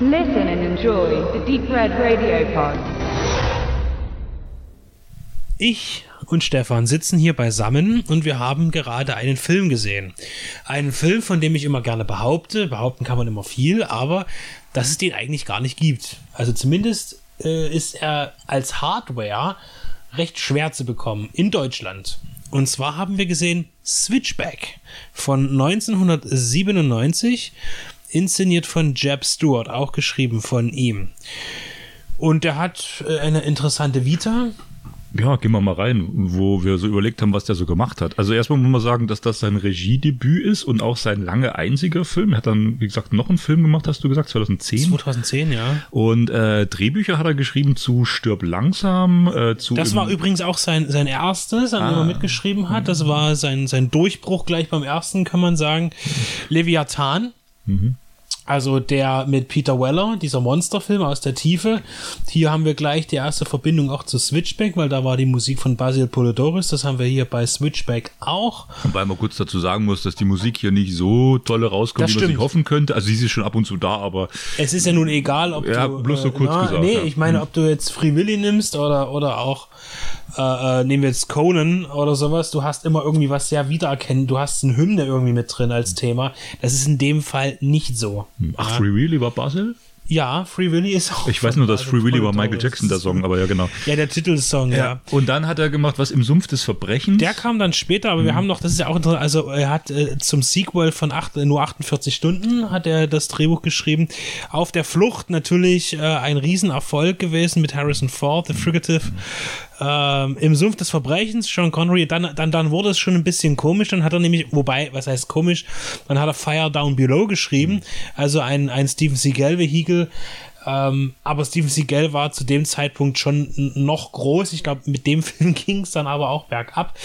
Listen and enjoy the Deep Red Radio Pod. Ich und Stefan sitzen hier beisammen und wir haben gerade einen Film gesehen. Einen Film, von dem ich immer gerne behaupte, behaupten kann man immer viel, aber dass es den eigentlich gar nicht gibt. Also zumindest äh, ist er als Hardware recht schwer zu bekommen in Deutschland. Und zwar haben wir gesehen Switchback von 1997, inszeniert von Jeb Stewart, auch geschrieben von ihm. Und der hat äh, eine interessante Vita. Ja, gehen wir mal rein, wo wir so überlegt haben, was der so gemacht hat. Also erstmal muss man sagen, dass das sein Regiedebüt ist und auch sein lange einziger Film. Er hat dann, wie gesagt, noch einen Film gemacht, hast du gesagt, 2010. 2010, ja. Und äh, Drehbücher hat er geschrieben zu Stirb langsam, äh, zu. Das war übrigens auch sein, sein erstes, an dem er mitgeschrieben hat. Das war sein, sein Durchbruch gleich beim ersten, kann man sagen. Leviathan. Also der mit Peter Weller, dieser Monsterfilm aus der Tiefe. Hier haben wir gleich die erste Verbindung auch zu Switchback, weil da war die Musik von Basil Polidorus. Das haben wir hier bei Switchback auch. Wobei man kurz dazu sagen muss, dass die Musik hier nicht so tolle rauskommt, Das wie man sich hoffen könnte. Also sie ist schon ab und zu da, aber Es ist ja nun egal, ob Ja, du. bloß so kurz na, gesagt, Nee, ja. ich meine, Hm. ob du jetzt Free Willy nimmst oder, oder auch, äh, äh, nehmen wir jetzt Conan oder sowas, du hast immer irgendwie was sehr wiedererkennen. Du hast eine Hymne irgendwie mit drin als Thema. Das ist in dem Fall nicht so. ach, Free Willy war Basil? Ja, Free Willy ist auch. Ich weiß nur, dass Basil Free Willy war. Michael Jackson der Song, aber ja genau. Ja, der Titelsong, ja. Und dann hat er gemacht, was im Sumpf des Verbrechens. Der kam dann später, aber Mhm. wir haben noch, das ist ja auch interessant, also er hat äh, zum Sequel von acht, nur 48 Stunden hat er das Drehbuch geschrieben. Auf der Flucht natürlich äh, ein Riesenerfolg gewesen mit Harrison Ford, The Frigative. Ähm, Im Sumpf des Verbrechens, Sean Connery, dann, dann, dann wurde es schon ein bisschen komisch, dann hat er nämlich, wobei, was heißt komisch, dann hat er Fire Down Below geschrieben, also ein, ein Steven Seagal-Vehikel, ähm, aber Steven Seagal war zu dem Zeitpunkt schon noch groß. Ich glaube, mit dem Film ging es dann aber auch bergab.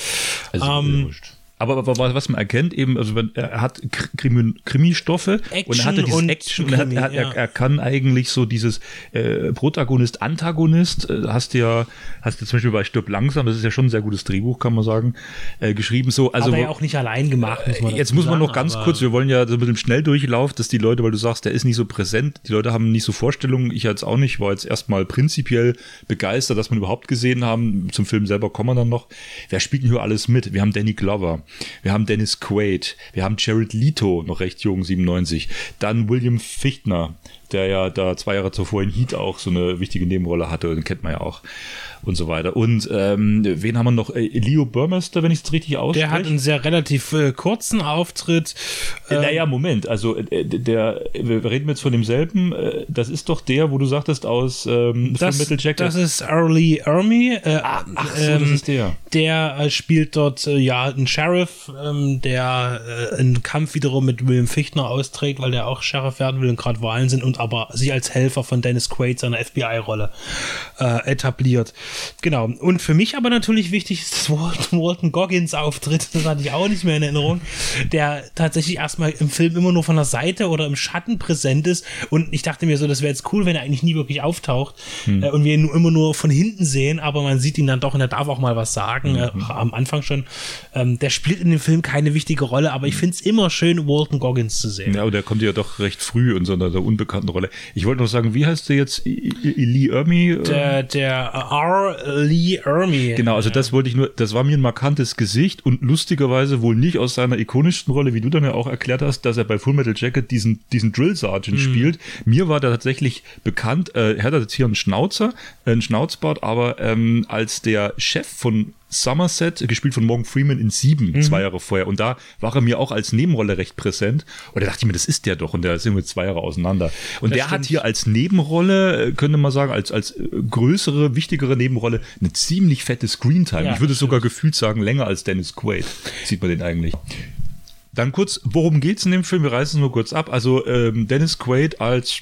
Also, Ähm, äh, wurscht. Aber, aber was man erkennt, eben, also wenn, er hat Kr- Krimi, Krimi-Stoffe und er hat dieses und Action und er, hat, er, hat, er, ja. er kann eigentlich so dieses äh, Protagonist, Antagonist, äh, hast du ja, hast du zum Beispiel bei Stirb langsam, das ist ja schon ein sehr gutes Drehbuch, kann man sagen, äh, geschrieben so. Also aber ja auch nicht allein gemacht, muss man Jetzt dazu muss man sagen, noch ganz kurz, wir wollen ja so mit dem Schnelldurchlauf, dass die Leute, weil du sagst, der ist nicht so präsent, die Leute haben nicht so Vorstellungen, ich jetzt auch nicht, war jetzt erstmal prinzipiell begeistert, dass wir ihn überhaupt gesehen haben. Zum Film selber kommen wir dann noch. Wer spielt denn hier alles mit? Wir haben Danny Glover, wir haben Dennis Quaid, wir haben Jared Leto, noch recht jung, 97, dann William Fichtner, der ja da zwei Jahre zuvor in Heat auch so eine wichtige Nebenrolle hatte, den kennt man ja auch und so weiter. Und ähm, wen haben wir noch? Äh, Leo Burmester, wenn ich es richtig ausspreche. Der hat einen sehr relativ äh, kurzen Auftritt. Äh, naja, Moment, also äh, der, wir reden jetzt von demselben, äh, das ist doch der, wo du sagtest, aus ähm, Das, Metal Jacket. das ist Early Ermy. Äh, ach so, das ist der. Der äh, spielt dort ja einen Sheriff, ähm, der einen Kampf wiederum mit William Fichtner austrägt, weil der auch Sheriff werden will und gerade Wahlen sind und aber sich als Helfer von Dennis Quaid seiner FBI-Rolle äh, etabliert. Genau. Und für mich aber natürlich wichtig ist das Walton, Walton Goggins Auftritt, das hatte ich auch nicht mehr in Erinnerung, der tatsächlich erstmal im Film immer nur von der Seite oder im Schatten präsent ist und ich dachte mir so, das wäre jetzt cool, wenn er eigentlich nie wirklich auftaucht äh, und wir ihn nur, immer nur von hinten sehen, aber man sieht ihn dann doch und er darf auch mal was sagen, äh, am Anfang schon. Ähm, der spielt in dem Film keine wichtige Rolle, aber ich finde es immer schön, Walton Goggins zu sehen. ja, und der kommt ja doch recht früh in so einer unbekannten Rolle. Ich wollte noch sagen, wie heißt der jetzt? Lee Ermy? äh? Der, der R. Lee Ermy. Genau, also das wollte ich nur, das war mir ein markantes Gesicht und lustigerweise wohl nicht aus seiner ikonischsten Rolle, wie du dann ja auch erklärt hast, dass er bei Full Metal Jacket diesen, diesen Drill Sergeant spielt. Mir war der tatsächlich bekannt, äh, er hat jetzt hier einen Schnauzer, äh, einen Schnauzbart, aber ähm, als der Chef von Somerset, gespielt von Morgan Freeman in Sieben, zwei Jahre vorher. Und da war er mir auch als Nebenrolle recht präsent. Und da dachte ich mir, das ist der doch. Und da sind wir zwei Jahre auseinander. Und Das der hat stimmt. hier als Nebenrolle, äh, könnte man sagen, als, als äh, größere, wichtigere Nebenrolle, eine ziemlich fette Screentime. Ja, ich würde sogar gefühlt sagen, länger als Dennis Quaid. Sieht man den eigentlich. Dann kurz, worum geht's in dem Film? Wir reißen es nur kurz ab. Also ähm, Dennis Quaid als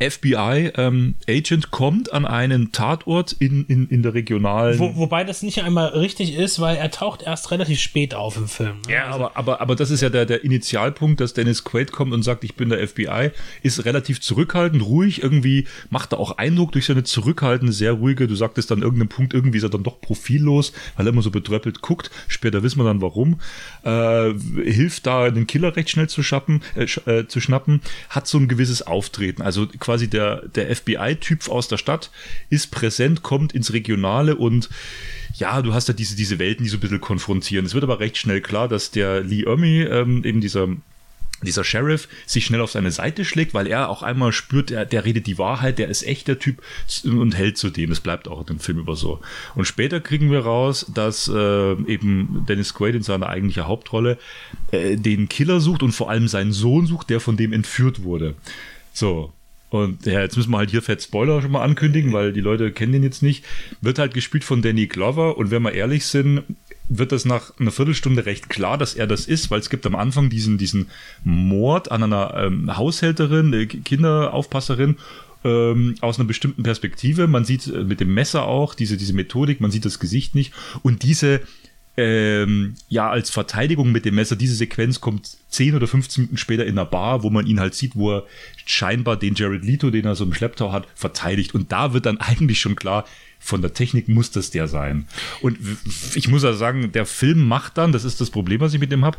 FBI-Agent ähm, kommt an einen Tatort in, in, in der regionalen. Wo, wobei das nicht einmal richtig ist, weil er taucht erst relativ spät auf im Film. Ne? Ja, aber, aber, aber das ist ja der, der Initialpunkt, dass Dennis Quaid kommt und sagt, ich bin der FBI, ist relativ zurückhaltend, ruhig, irgendwie macht er auch Eindruck durch seine zurückhaltende, sehr ruhige, du sagtest dann irgendeinem Punkt, irgendwie ist er dann doch profillos, weil er immer so betröppelt guckt. Später wissen wir dann warum. Äh, hilft da, den Killer recht schnell zu, schappen, äh, äh, zu schnappen, hat so ein gewisses Auftreten. Also quasi der, der FBI-Typ aus der Stadt ist präsent, kommt ins Regionale und ja, du hast ja diese, diese Welten, die so ein bisschen konfrontieren. Es wird aber recht schnell klar, dass der Lee Ermey, ähm, eben dieser dieser Sheriff sich schnell auf seine Seite schlägt, weil er auch einmal spürt, der, der redet die Wahrheit, der ist echt der Typ und hält zu dem. Es bleibt auch in dem Film über so. Und später kriegen wir raus, dass äh, eben Dennis Quaid in seiner eigentlichen Hauptrolle äh, den Killer sucht und vor allem seinen Sohn sucht, der von dem entführt wurde. So, und ja, jetzt müssen wir halt hier fett Spoiler schon mal ankündigen, weil die Leute kennen den jetzt nicht. Wird halt gespielt von Danny Glover und wenn wir ehrlich sind, wird das nach einer Viertelstunde recht klar, dass er das ist, weil es gibt am Anfang diesen, diesen Mord an einer ähm, Haushälterin, äh, Kinderaufpasserin ähm, aus einer bestimmten Perspektive. Man sieht äh, mit dem Messer auch diese, diese Methodik, man sieht das Gesicht nicht. Und diese ähm, ja, als Verteidigung mit dem Messer, diese Sequenz kommt 10 oder 15 Minuten später in der Bar, wo man ihn halt sieht, wo er scheinbar den Jared Leto, den er so im Schlepptau hat, verteidigt. Und da wird dann eigentlich schon klar, von der Technik muss das der sein. Und ich muss ja sagen, der Film macht dann, das ist das Problem, was ich mit dem habe,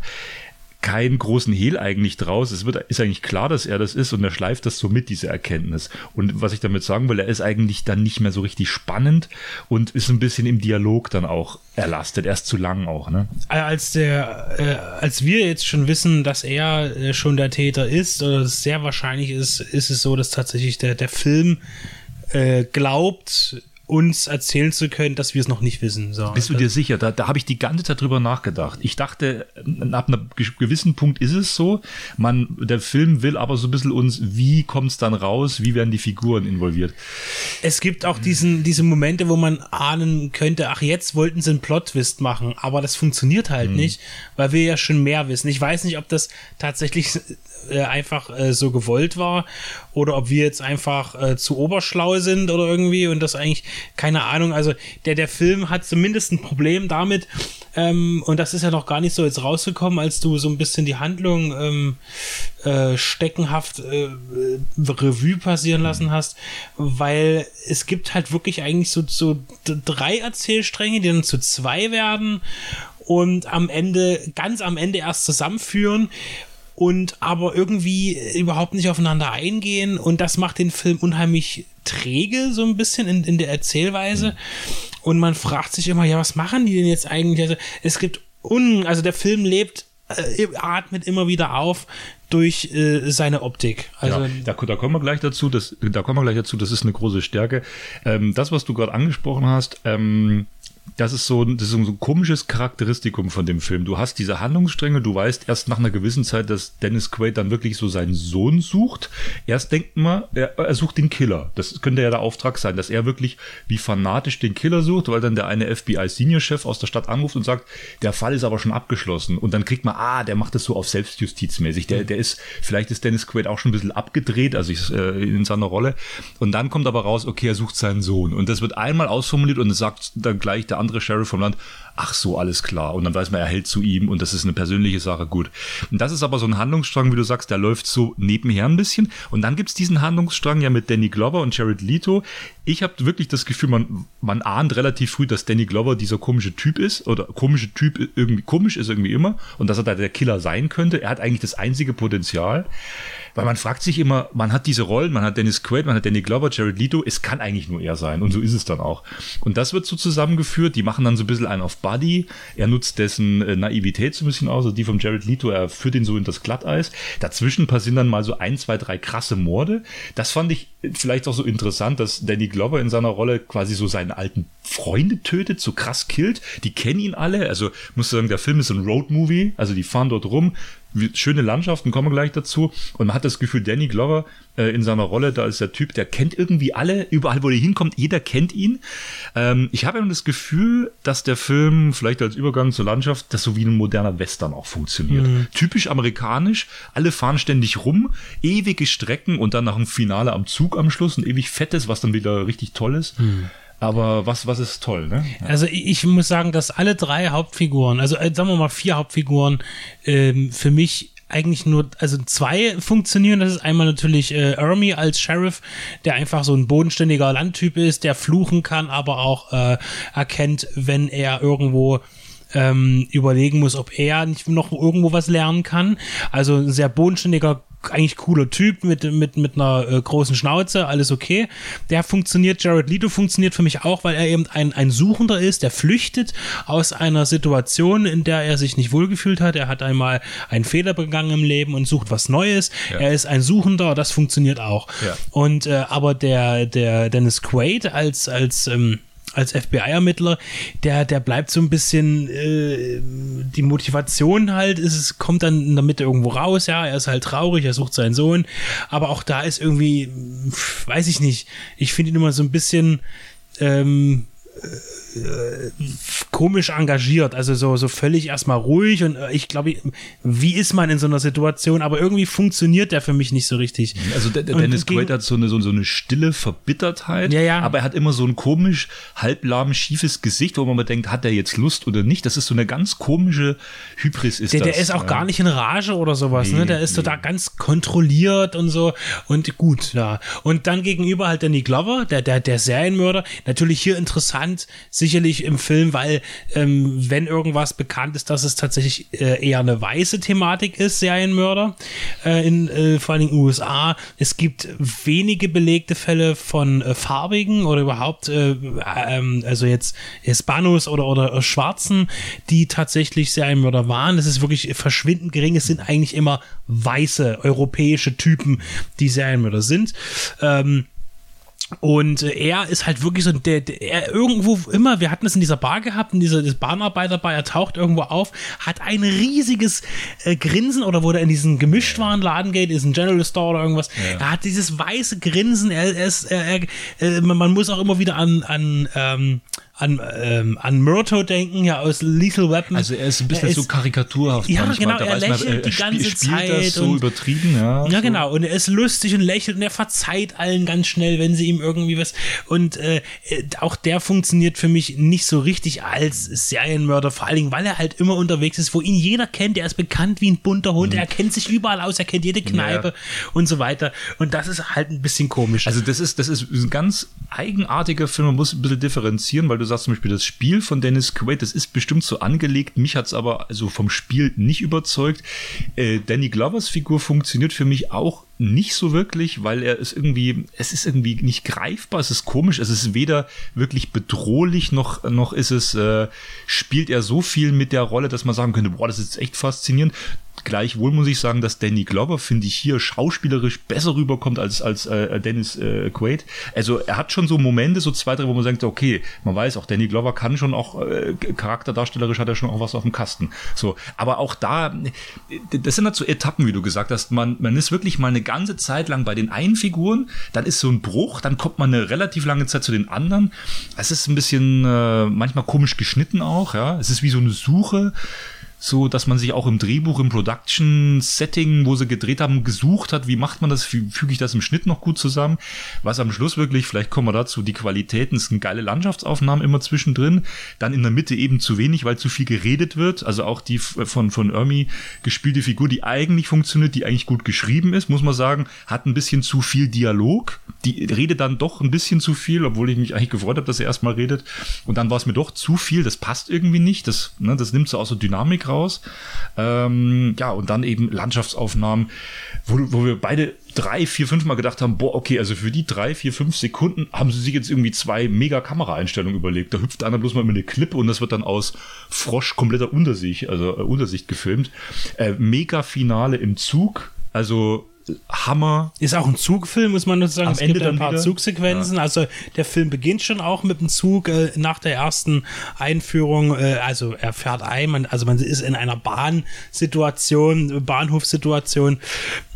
keinen großen Hehl eigentlich draus. Es wird, ist eigentlich klar, dass er das ist und er schleift das so mit, diese Erkenntnis. Und was ich damit sagen will, er ist eigentlich dann nicht mehr so richtig spannend und ist ein bisschen im Dialog dann auch erlastet. Er ist zu lang auch, ne? Als der, äh, als wir jetzt schon wissen, dass er äh, schon der Täter ist, oder es sehr wahrscheinlich ist, ist es so, dass tatsächlich der, der Film äh, glaubt, uns erzählen zu können, dass wir es noch nicht wissen. So. Bist du dir sicher? Da, da habe ich die ganze Zeit drüber nachgedacht. Ich dachte, ab einem gewissen Punkt ist es so. Man, der Film will aber so ein bisschen uns, wie kommt es dann raus, wie werden die Figuren involviert? Es gibt auch diesen, diese Momente, wo man ahnen könnte, ach, jetzt wollten sie einen Plot-Twist machen, aber das funktioniert halt mhm. nicht, weil wir ja schon mehr wissen. Ich weiß nicht, ob das tatsächlich äh, einfach äh, so gewollt war oder ob wir jetzt einfach äh, zu oberschlau sind oder irgendwie und das eigentlich, keine Ahnung, also der, der Film hat zumindest ein Problem damit ähm, und das ist ja noch gar nicht so jetzt rausgekommen, als du so ein bisschen die Handlung ähm, äh, steckenhaft äh, Revue passieren lassen hast, weil es gibt halt wirklich eigentlich so, so drei Erzählstränge, die dann zu zwei werden und am Ende, ganz am Ende erst zusammenführen und aber irgendwie überhaupt nicht aufeinander eingehen und das macht den Film unheimlich träge so ein bisschen in, in der Erzählweise und man fragt sich immer, ja, was machen die denn jetzt eigentlich? Also es gibt un, also der Film lebt äh, atmet immer wieder auf durch äh, seine Optik. Also ja, da, da, kommen wir gleich dazu. Das, da kommen wir gleich dazu. Das ist eine große Stärke. Ähm, das, was du gerade angesprochen hast, ähm, das ist so, das ist so ein komisches Charakteristikum von dem Film. Du hast diese Handlungsstränge, du weißt erst nach einer gewissen Zeit, dass Dennis Quaid dann wirklich so seinen Sohn sucht. Erst denkt man, er, er sucht den Killer. Das könnte ja der Auftrag sein, dass er wirklich wie fanatisch den Killer sucht, weil dann der eine FBI-Senior-Chef aus der Stadt anruft und sagt, der Fall ist aber schon abgeschlossen. Und dann kriegt man, ah, der macht das so auf Selbstjustizmäßig. Der, der ist, vielleicht ist Dennis Quaid auch schon ein bisschen abgedreht, also ich, äh, in seiner Rolle. Und dann kommt aber raus, okay, er sucht seinen Sohn. Und das wird einmal ausformuliert und es sagt dann gleich der andere Sheriff vom Land, ach so, alles klar. Und dann weiß man, er hält zu ihm und das ist eine persönliche Sache, gut. Und das ist aber so ein Handlungsstrang, wie du sagst, der läuft so nebenher ein bisschen. Und dann gibt es diesen Handlungsstrang ja mit Danny Glover und Jared Leto. Ich habe wirklich das Gefühl, man, man ahnt relativ früh, dass Danny Glover dieser komische Typ ist oder komische Typ irgendwie komisch ist irgendwie immer und dass er da der Killer sein könnte. Er hat eigentlich das einzige Potenzial. Weil man fragt sich immer, man hat diese Rollen, man hat Dennis Quaid, man hat Danny Glover, Jared Leto, es kann eigentlich nur er sein und so ist es dann auch. Und das wird so zusammengeführt, die machen dann so ein bisschen einen auf Buddy, er nutzt dessen äh, Naivität so ein bisschen aus, also die vom Jared Leto, er führt ihn so in das Glatteis. Dazwischen passieren dann mal so ein, zwei, drei krasse Morde. Das fand ich vielleicht auch so interessant, dass Danny Glover in seiner Rolle quasi so seine alten Freunde tötet, so krass killt. Die kennen ihn alle. Also muss sagen, der Film ist ein Roadmovie, also die fahren dort rum, schöne Landschaften, kommen wir gleich dazu. Und man hat das Gefühl, Danny Glover äh, in seiner Rolle, da ist der Typ, der kennt irgendwie alle, überall, wo er hinkommt, jeder kennt ihn. Ähm, ich habe immer das Gefühl, dass der Film vielleicht als Übergang zur Landschaft, das so wie ein moderner Western auch funktioniert. Mhm. Typisch amerikanisch, alle fahren ständig rum, ewige Strecken und dann nach dem Finale am Zug am Schluss, ein ewig fettes, was dann wieder richtig toll ist. Mhm. Aber was, was ist toll, ne? Also ich muss sagen, dass alle drei Hauptfiguren, also äh, sagen wir mal vier Hauptfiguren, ähm, für mich eigentlich nur, also zwei funktionieren. Das ist einmal natürlich äh, Ermi als Sheriff, der einfach so ein bodenständiger Landtyp ist, der fluchen kann, aber auch äh, erkennt, wenn er irgendwo ähm, überlegen muss, ob er nicht noch irgendwo was lernen kann. Also ein sehr bodenständiger eigentlich cooler Typ mit, mit, mit einer äh, großen Schnauze, alles okay. Der funktioniert, Jared Leto funktioniert für mich auch, weil er eben ein, ein Suchender ist, der flüchtet aus einer Situation, in der er sich nicht wohlgefühlt hat. Er hat einmal einen Fehler begangen im Leben und sucht was Neues. Ja. Er ist ein Suchender, das funktioniert auch. Ja. Und äh, aber der, der Dennis Quaid als, als ähm, als FBI-Ermittler, der, der bleibt so ein bisschen, äh, die Motivation halt, ist, es kommt dann in der Mitte irgendwo raus, ja, er ist halt traurig, er sucht seinen Sohn, aber auch da ist irgendwie, weiß ich nicht, ich finde ihn immer so ein bisschen, ähm, äh, komisch engagiert, also so, so völlig erstmal ruhig und äh, ich glaube, wie ist man in so einer Situation, aber irgendwie funktioniert der für mich nicht so richtig. Also der, der Dennis Quaid hat so eine, so, so eine stille Verbittertheit, ja, ja. aber er hat immer so ein komisch, halblahm, schiefes Gesicht, wo man mal denkt, hat er jetzt Lust oder nicht? Das ist so eine ganz komische Hybris ist der, das. Der ist auch ja. gar nicht in Rage oder sowas, nee, ne? Der ist nee. total ganz kontrolliert und so und gut, ja. Und dann gegenüber halt Danny Glover, der, der, der Serienmörder, natürlich hier interessant, sicherlich im Film, weil ähm, wenn irgendwas bekannt ist, dass es tatsächlich äh, eher eine weiße Thematik ist, Serienmörder, äh, in äh, vor allen Dingen USA. Es gibt wenige belegte Fälle von äh, farbigen oder überhaupt, äh, ähm, also jetzt Hispanos oder, oder Schwarzen, die tatsächlich Serienmörder waren. Es ist wirklich verschwindend gering. Es sind eigentlich immer weiße europäische Typen, die Serienmörder sind. Ähm, und äh, er ist halt wirklich so, der, der, er irgendwo immer, wir hatten es in dieser Bar gehabt, in dieser Bahnarbeiterbar, er taucht irgendwo auf, hat ein riesiges äh, Grinsen oder wo er in diesen Gemischtwarenladen geht, ist ein General Store oder irgendwas. Ja. Er hat dieses weiße Grinsen, er, er ist, er, er, äh, man muss auch immer wieder an, an ähm, an, ähm, an Myrto denken, ja, aus Lethal Weapon. Also er ist ein bisschen ist, so karikaturhaft. Ja, manchmal. genau, er lächelt man, er, die ganze spielt Zeit. Das so und, übertrieben, ja. Ja, so. genau, und er ist lustig und lächelt und er verzeiht allen ganz schnell, wenn sie ihm irgendwie was. Und äh, auch der funktioniert für mich nicht so richtig als Serienmörder, vor allen Dingen, weil er halt immer unterwegs ist, wo ihn jeder kennt. Er ist bekannt wie ein bunter Hund, mhm. er kennt sich überall aus, er kennt jede Kneipe ja. und so weiter. Und das ist halt ein bisschen komisch. Also das ist, das ist ein ganz eigenartiger Film, man muss ein bisschen differenzieren, weil du sagst zum Beispiel, das Spiel von Dennis Quaid, das ist bestimmt so angelegt. Mich hat es aber also vom Spiel nicht überzeugt. Äh, Danny Glovers Figur funktioniert für mich auch nicht so wirklich, weil er ist irgendwie, es ist irgendwie nicht greifbar, es ist komisch, es ist weder wirklich bedrohlich, noch, noch ist es, äh, spielt er so viel mit der Rolle, dass man sagen könnte, boah, das ist echt faszinierend. Gleichwohl muss ich sagen, dass Danny Glover, finde ich, hier schauspielerisch besser rüberkommt als, als äh, Dennis äh, Quaid. Also er hat schon so Momente, so zwei, drei, wo man sagt, okay, man weiß auch, Danny Glover kann schon auch, äh, charakterdarstellerisch hat er schon auch was auf dem Kasten. So, aber auch da, das sind halt so Etappen, wie du gesagt hast. Man, man ist wirklich mal eine ganze Zeit lang bei den einen Figuren, dann ist so ein Bruch, dann kommt man eine relativ lange Zeit zu den anderen. Es ist ein bisschen äh, manchmal komisch geschnitten auch, ja. Es ist wie so eine Suche so, dass man sich auch im Drehbuch, im Production-Setting, wo sie gedreht haben, gesucht hat, wie macht man das, füge ich das im Schnitt noch gut zusammen, was am Schluss wirklich, vielleicht kommen wir dazu, die Qualitäten, es sind geile Landschaftsaufnahmen immer zwischendrin, dann in der Mitte eben zu wenig, weil zu viel geredet wird, also auch die von, von Ermi gespielte Figur, die eigentlich funktioniert, die eigentlich gut geschrieben ist, muss man sagen, hat ein bisschen zu viel Dialog, die redet dann doch ein bisschen zu viel, obwohl ich mich eigentlich gefreut habe, dass er erstmal redet. Und dann war es mir doch zu viel, das passt irgendwie nicht, das, ne, das nimmt so aus der Dynamik raus. Ähm, ja, und dann eben Landschaftsaufnahmen, wo, wo wir beide drei, vier, fünf Mal gedacht haben, boah, okay, also für die drei, vier, fünf Sekunden haben sie sich jetzt irgendwie zwei mega Kameraeinstellungen überlegt. Da hüpft einer bloß mal mit einer Klippe und das wird dann aus Frosch kompletter Untersicht, also äh, Untersicht gefilmt. Äh, mega Finale im Zug. Also Hammer. Ist auch ein Zugfilm, muss man nur sagen. Am es Ende gibt ein paar wieder? Zugsequenzen. Also der Film beginnt schon auch mit dem Zug äh, nach der ersten Einführung. Äh, also er fährt ein, man, also man ist in einer Bahnsituation, Bahnhofssituation.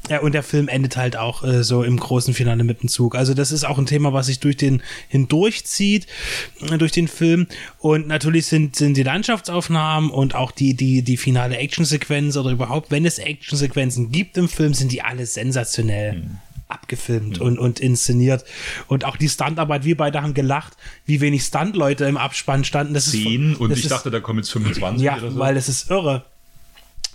Ja, und der Film endet halt auch äh, so im großen Finale mit dem Zug. Also das ist auch ein Thema, was sich durch den hindurchzieht, äh, durch den Film. Und natürlich sind, sind die Landschaftsaufnahmen und auch die, die, die finale Actionsequenz oder überhaupt, wenn es Actionsequenzen gibt im Film, sind die alle sensationell. abgefilmt und, und inszeniert. Und auch die Stuntarbeit, wir beide haben gelacht, wie wenig Stuntleute im Abspann standen. Das Zehn ist, und das ich ist, dachte, da kommen jetzt 25 ja, oder so. weil es ist irre.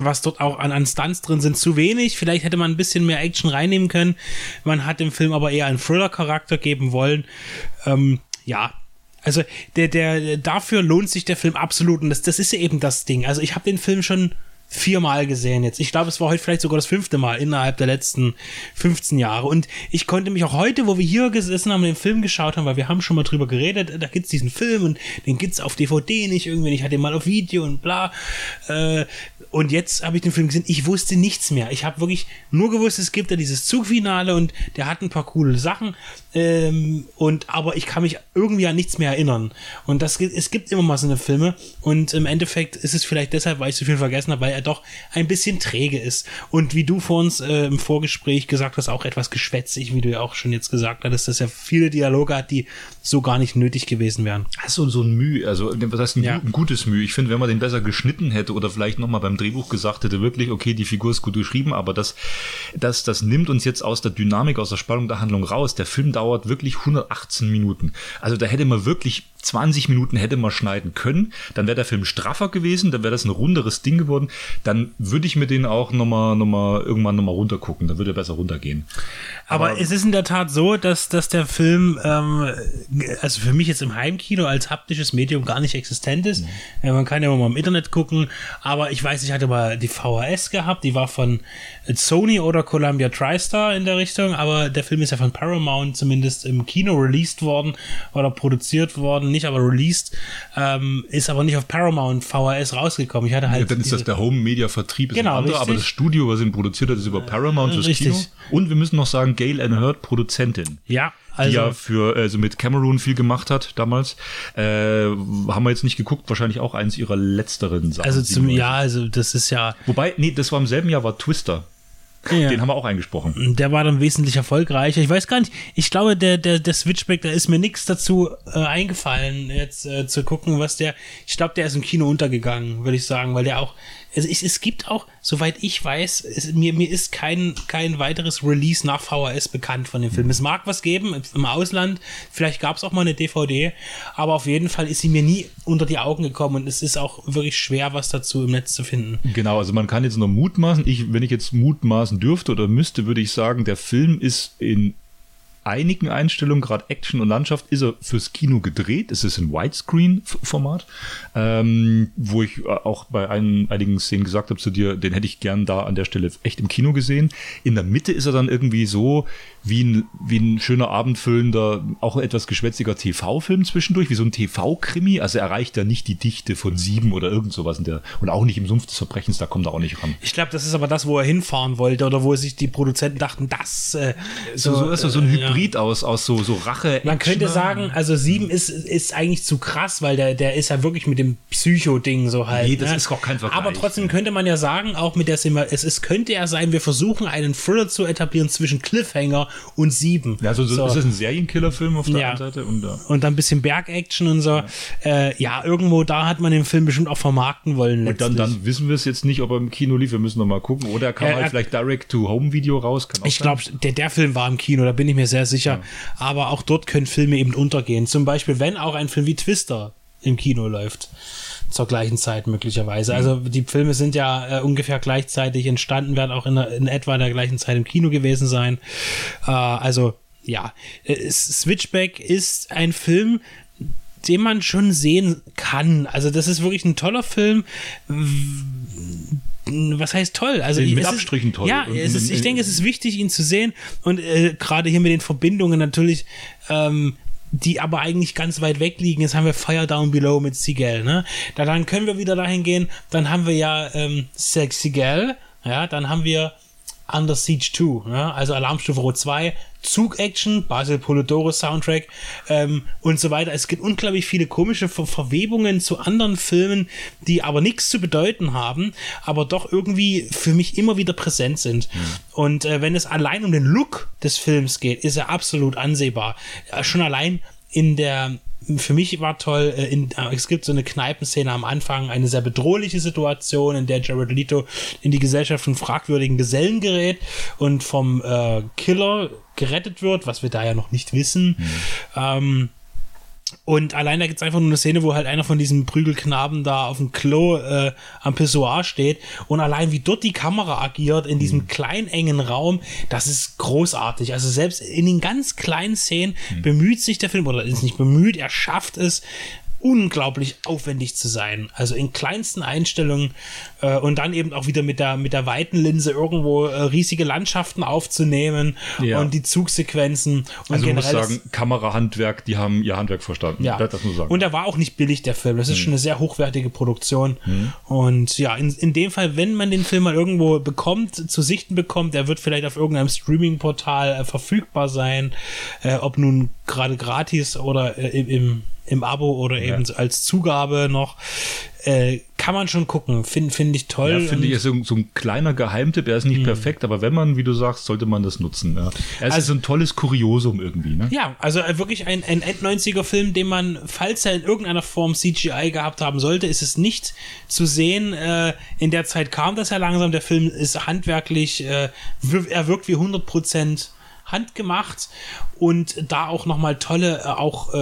Was dort auch an, Stunts drin sind, zu wenig. Vielleicht hätte man ein bisschen mehr Action reinnehmen können. Man hat dem Film aber eher einen Thriller-Charakter geben wollen. Ähm, ja. Also der, der, dafür lohnt sich der Film absolut. Und das, das ist ja eben das Ding. Also ich habe den Film schon viermal gesehen jetzt. Ich glaube, es war heute vielleicht sogar das fünfte Mal innerhalb der letzten 15 Jahre. Und ich konnte mich auch heute, wo wir hier gesessen haben den Film geschaut haben, weil wir haben schon mal drüber geredet, da gibt's diesen Film und den gibt's auf DVD nicht irgendwie. Ich hatte ihn mal auf Video und bla. Äh, und jetzt habe ich den Film gesehen. Ich wusste nichts mehr. Ich habe wirklich nur gewusst, es gibt ja dieses Zugfinale und der hat ein paar coole Sachen. Ähm, und aber ich kann mich irgendwie an nichts mehr erinnern. Und das es gibt immer mal so eine Filme. Und im Endeffekt ist es vielleicht deshalb, weil ich so viel vergessen habe, weil er doch ein bisschen träge ist. Und wie du vor uns äh, im Vorgespräch gesagt hast, auch etwas geschwätzig, wie du ja auch schon jetzt gesagt hattest, dass er viele Dialoge hat, die so gar nicht nötig gewesen wären. Hast du so ein Mühe, also was heißt ein, Ja. ein gutes Mühe? Ich finde, wenn man den besser geschnitten hätte oder vielleicht nochmal beim Drehbuch gesagt hätte, wirklich, okay, die Figur ist gut geschrieben, aber das, das, das nimmt uns jetzt aus der Dynamik, aus der Spannung der Handlung raus. Der Film dauert wirklich 118 Minuten. Also da hätte man wirklich 20 Minuten hätte man schneiden können, dann wäre der Film straffer gewesen, dann wäre das ein runderes Ding geworden, dann würde ich mir den auch nochmal noch mal, irgendwann nochmal runtergucken, dann würde er besser runtergehen. Aber, es ist in der Tat so, dass, dass der Film, ähm, also für mich jetzt im Heimkino als haptisches Medium gar nicht existent ist. Äh, man kann ja mal im Internet gucken, aber ich weiß, ich hatte mal die VHS gehabt, die war von Sony oder Columbia TriStar in der Richtung, aber der Film ist ja von Paramount zumindest im Kino released worden oder produziert worden, nicht aber released, ähm, ist aber nicht auf Paramount VHS rausgekommen. Ich hatte halt Ja, dann ist das der Home-Media-Vertrieb, ist Genau, ein anderer, richtig. aber das Studio, was ihn produziert hat, ist über Paramount fürs richtig. Kino. Und wir müssen noch sagen, Gail Ann Hurd, Produzentin. ja, die also ja für also mit Cameron viel gemacht hat damals. Äh, haben wir jetzt nicht geguckt, wahrscheinlich auch eins ihrer letzteren Sachen. also zum 97. ja, also das ist ja Wobei, nee, das war im selben Jahr, war Twister. Ja. Den haben wir auch eingesprochen. Der war dann wesentlich erfolgreicher. Ich weiß gar nicht, ich glaube, der, der, der Switchback, da ist mir nichts dazu äh, eingefallen, jetzt äh, zu gucken, was der. Ich glaube, der ist im Kino untergegangen, würde ich sagen, weil der auch. Also es, es gibt auch, soweit ich weiß, es, mir, mir ist kein, kein weiteres Release nach VHS bekannt von dem Film. Es mag was geben im- im Ausland, vielleicht gab es auch mal eine DVD, aber auf jeden Fall ist sie mir nie unter die Augen gekommen und es ist auch wirklich schwer, was dazu im Netz zu finden. Genau, also man kann jetzt nur mutmaßen. Ich, wenn ich jetzt mutmaßen dürfte oder müsste, würde ich sagen, der Film ist in einigen Einstellungen, gerade Action und Landschaft, ist er fürs Kino gedreht. Es ist ein Widescreen-Format, ähm, wo ich äh, auch bei ein, einigen Szenen gesagt habe zu dir, den hätte ich gern da an der Stelle echt im Kino gesehen. In der Mitte ist er dann irgendwie so wie ein, wie ein schöner abendfüllender, auch etwas geschwätziger TV-Film zwischendurch, wie so ein TV-Krimi. Also er erreicht ja nicht die Dichte von sieben oder irgend sowas in der, und auch nicht im Sumpf des Verbrechens, da kommt er auch nicht ran. Ich glaube, das ist aber das, wo er hinfahren wollte oder wo sich die Produzenten dachten, das äh, So, so ist er so ein äh, Hybrid aus, aus so, so Rache. Man könnte sagen, also sieben ist, ist eigentlich zu krass, weil der, der ist ja wirklich mit dem Psycho-Ding so halt. Nee, das ne? ist auch kein Vergleich. Aber trotzdem könnte man ja sagen, auch mit der Sima, es ist, könnte ja sein, wir versuchen einen Thriller zu etablieren zwischen Cliffhanger und sieben. Ja, so, so, ist das ein Serienkiller-Film auf der Ja. einen Seite? Und, ja. und dann ein bisschen Bergaction und so. Ja. Äh, ja, irgendwo da hat man den Film bestimmt auch vermarkten wollen. Und dann, dann wissen wir es jetzt nicht, ob er im Kino lief. Wir müssen noch mal gucken. Oder er kam Äh, halt vielleicht Direct-to-Home-Video raus. Ich glaube, der, der Film war im Kino, da bin ich mir sehr sicher. Aber auch dort können Filme eben untergehen. Zum Beispiel, wenn auch ein Film wie Twister im Kino läuft. Zur gleichen Zeit möglicherweise. Also die Filme sind ja äh, ungefähr gleichzeitig entstanden, werden auch in, in etwa der gleichen Zeit im Kino gewesen sein. Äh, also ja, äh, Switchback ist ein Film, den man schon sehen kann. Also das ist wirklich ein toller Film was heißt toll? Also Mit Abstrichen ist, toll. Ja, es ist, ich denke, es ist wichtig, ihn zu sehen und äh, gerade hier mit den Verbindungen natürlich, ähm, die aber eigentlich ganz weit weg liegen. Jetzt haben wir Fire Down Below mit Sigel, ne? Da, dann können wir wieder dahin gehen. Dann haben wir ja ähm, Sex Sigel, ja, dann haben wir Under Siege 2, ja? also Alarmstufe Rot 2, Zug-Action, Basil Polidoro Soundtrack ähm, und so weiter. Es gibt unglaublich viele komische Ver Verwebungen zu anderen Filmen, die aber nichts zu bedeuten haben, aber doch irgendwie für mich immer wieder präsent sind. Mhm. Und äh, wenn es allein um den Look des Films geht, ist er absolut ansehbar. Ja, schon allein in der für mich war toll, äh, in, äh, es gibt so eine Kneipenszene am Anfang, eine sehr bedrohliche Situation, in der Jared Leto in die Gesellschaft von fragwürdigen Gesellen gerät und vom äh, Killer gerettet wird, was wir da ja noch nicht wissen. Mhm. Ähm, und allein da gibt es einfach nur eine Szene, wo halt einer von diesen Prügelknaben da auf dem Klo äh, am Pissoir steht. Und allein wie dort die Kamera agiert in diesem mhm. kleinen, engen Raum, das ist großartig. Also selbst in den ganz kleinen Szenen mhm. bemüht sich der Film, oder ist nicht bemüht, er schafft es, unglaublich aufwendig zu sein. Also in kleinsten Einstellungen äh, und dann eben auch wieder mit der, mit der weiten Linse irgendwo äh, riesige Landschaften aufzunehmen ja. und die Zugsequenzen. Und also generell muss sagen, Kamerahandwerk, die haben ihr Handwerk verstanden. Ja. Das, das muss sagen. Und er war auch nicht billig, der Film. Das ist hm. schon eine sehr hochwertige Produktion. Hm. Und ja, in, in dem Fall, wenn man den Film mal irgendwo bekommt, zu sichten bekommt, er wird vielleicht auf irgendeinem Streaming-Portal äh, verfügbar sein, äh, ob nun gerade gratis oder äh, im im Abo oder eben ja. als Zugabe noch. Äh, kann man schon gucken, finde find ich toll. Ja, finde ich, ist so, so, ein kleiner Geheimtipp, er ist nicht mh. perfekt, aber wenn man, wie du sagst, sollte man das nutzen. Ja. Er ist also, ein tolles Kuriosum irgendwie. Ne? Ja, also äh, wirklich ein, ein End-90er-Film, den man, falls er in irgendeiner Form CGI gehabt haben sollte, ist es nicht zu sehen. Äh, in der Zeit kam das ja langsam, der Film ist handwerklich, äh, er wirkt wie 100% handgemacht und da auch nochmal tolle, äh, auch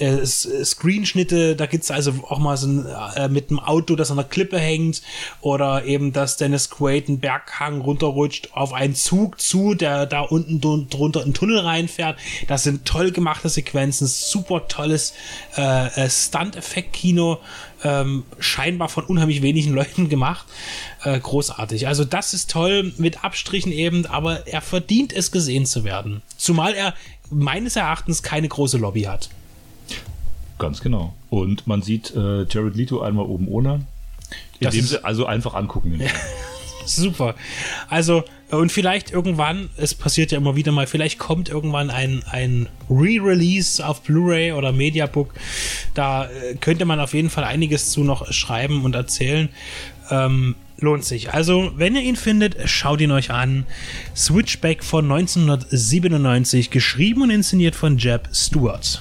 äh, äh, Screenschnitte, da gibt es also auch mal so ein, äh, mit einem Auto, das an der Klippe hängt oder eben, dass Dennis Quaid einen Berghang runterrutscht auf einen Zug zu, der da unten drunter einen Tunnel reinfährt. Das sind toll gemachte Sequenzen, super tolles äh, äh, Stunt-Effekt-Kino, ähm, scheinbar von unheimlich wenigen Leuten gemacht. Äh, großartig. Also das ist toll mit Abstrichen eben, aber er verdient es gesehen zu werden. Zumal er meines Erachtens keine große Lobby hat. Ganz genau. Und man sieht äh, Jared Leto einmal oben ohne. In dem sie also einfach angucken. Super. Also, und vielleicht irgendwann, es passiert ja immer wieder mal, vielleicht kommt irgendwann ein, ein Re-Release auf Blu-ray oder Mediabook. Da äh, könnte man auf jeden Fall einiges zu noch schreiben und erzählen. Ähm, lohnt sich. Also, wenn ihr ihn findet, schaut ihn euch an. Switchback von 1997, geschrieben und inszeniert von Jeb Stewart.